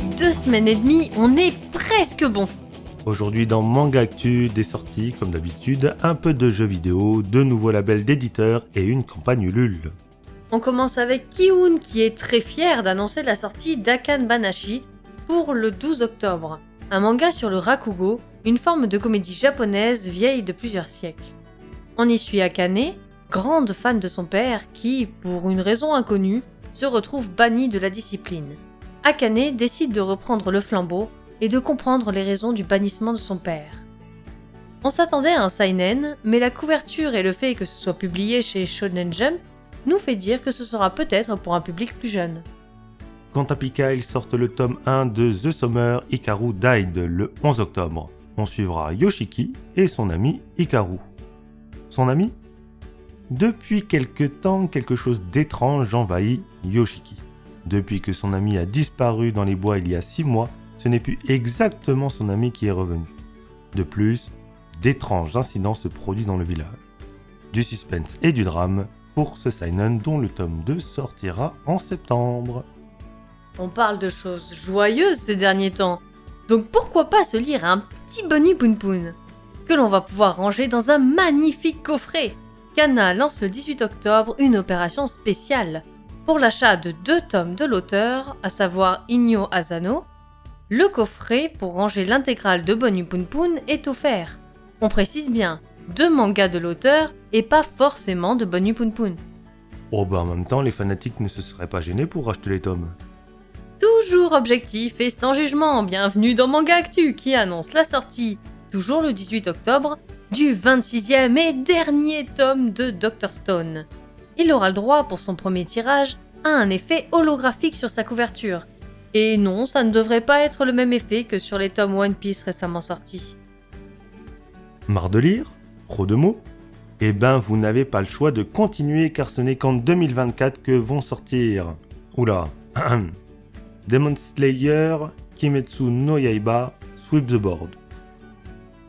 Deux semaines et demie, on est presque bon. Aujourd'hui dans Manga Actu, des sorties comme d'habitude, un peu de jeux vidéo, de nouveaux labels d'éditeurs et une campagne Ulule. On commence avec Kiun qui est très fier d'annoncer la sortie d'Akan Banashi pour le 12 octobre, un manga sur le rakugo, une forme de comédie japonaise vieille de plusieurs siècles. On y suit Akane, grande fan de son père qui, pour une raison inconnue, se retrouve banni de la discipline. Akane décide de reprendre le flambeau et de comprendre les raisons du bannissement de son père. On s'attendait à un seinen, mais la couverture et le fait que ce soit publié chez Shonen Jump nous fait dire que ce sera peut-être pour un public plus jeune. Quant à Pika, ils sortent le tome 1 de The Summer Hikaru Died le 11 octobre. On suivra Yoshiki et son ami Hikaru. Son ami? Depuis quelque temps, quelque chose d'étrange envahit Yoshiki. Depuis que son ami a disparu dans les bois il y a 6 mois, ce n'est plus exactement son ami qui est revenu. De plus, d'étranges incidents se produisent dans le village. Du suspense et du drame pour ce seinen dont le tome 2 sortira en septembre. On parle de choses joyeuses ces derniers temps, donc pourquoi pas se lire un petit Bunny Poon Poon que l'on va pouvoir ranger dans un magnifique coffret. Kana lance le 18 octobre une opération spéciale pour l'achat de deux tomes de l'auteur, à savoir Inyo Asano le coffret pour ranger l'intégrale de Bonnie Poon Poon est offert. On précise bien, deux mangas de l'auteur et pas forcément de Bonnie Poon Poon. Oh bah en même temps, les fanatiques ne se seraient pas gênés pour acheter les tomes. Toujours objectif et sans jugement, bienvenue dans Manga Actu qui annonce la sortie, toujours le 18 octobre, du 26e et dernier tome de Dr Stone. Il aura le droit pour son premier tirage à un effet holographique sur sa couverture, et non, ça ne devrait pas être le même effet que sur les tomes One Piece récemment sortis. Marre de lire Trop de mots Eh ben, vous n'avez pas le choix de continuer car ce n'est qu'en 2024 que vont sortir. Oula Demon Slayer, Kimetsu no Yaiba, Sweep the Board.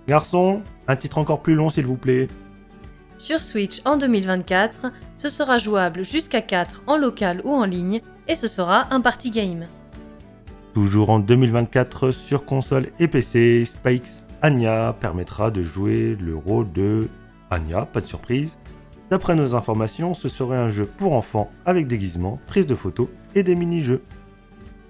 Garçon, un titre encore plus long s'il vous plaît. Sur Switch en 2024, ce sera jouable jusqu'à 4 en local ou en ligne et ce sera un party game. Toujours en 2024 sur console et PC, Spikes Anya permettra de jouer le rôle de Anya, pas de surprise. D'après nos informations, ce serait un jeu pour enfants avec déguisement, prise de photos et des mini-jeux.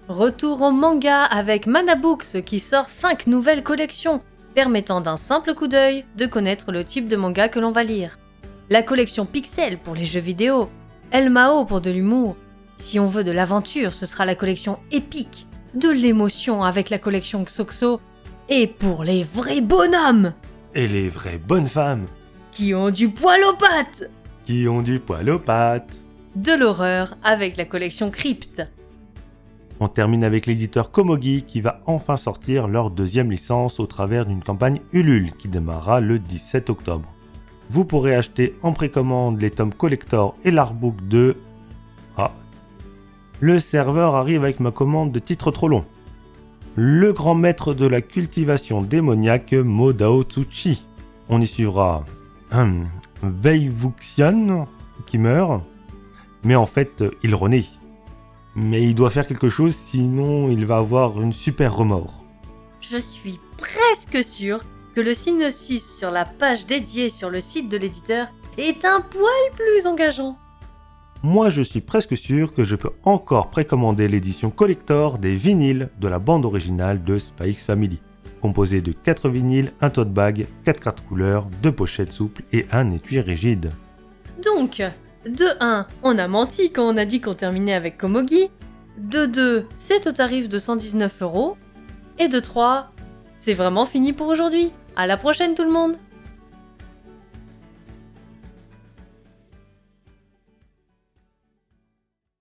Retour au manga avec Manabooks qui sort 5 nouvelles collections permettant d'un simple coup d'œil de connaître le type de manga que l'on va lire. La collection Pixel pour les jeux vidéo, El Mao pour de l'humour. Si on veut de l'aventure, ce sera la collection Épique de l'émotion avec la collection Xoxo, et pour les vrais bonhommes Et les vraies bonnes femmes qui ont du poil aux pattes Qui ont du poil aux pattes De l'horreur avec la collection Crypt. On termine avec l'éditeur Komogi qui va enfin sortir leur deuxième licence au travers d'une campagne Ulule qui démarrera le 17 octobre. Vous pourrez acheter en précommande les tomes collector et l'artbook de le serveur arrive avec ma commande de titre trop long. Le grand maître de la cultivation démoniaque Modao Tsuchi. On y suivra Wuxian qui meurt, mais en fait il renaît. Mais il doit faire quelque chose sinon il va avoir une super remords. Je suis presque sûr que le synopsis sur la page dédiée sur le site de l'éditeur est un poil plus engageant moi je suis presque sûr que je peux encore précommander l'édition collector des vinyles de la bande originale de Spikes Family, composée de 4 vinyles, un tote bag, 4 cartes couleurs, 2 pochettes souples et un étui rigide. Donc, de 1, on a menti quand on a dit qu'on terminait avec Komogi. De 2, c'est au tarif de 119 euros. Et de 3, c'est vraiment fini pour aujourd'hui. À la prochaine tout le monde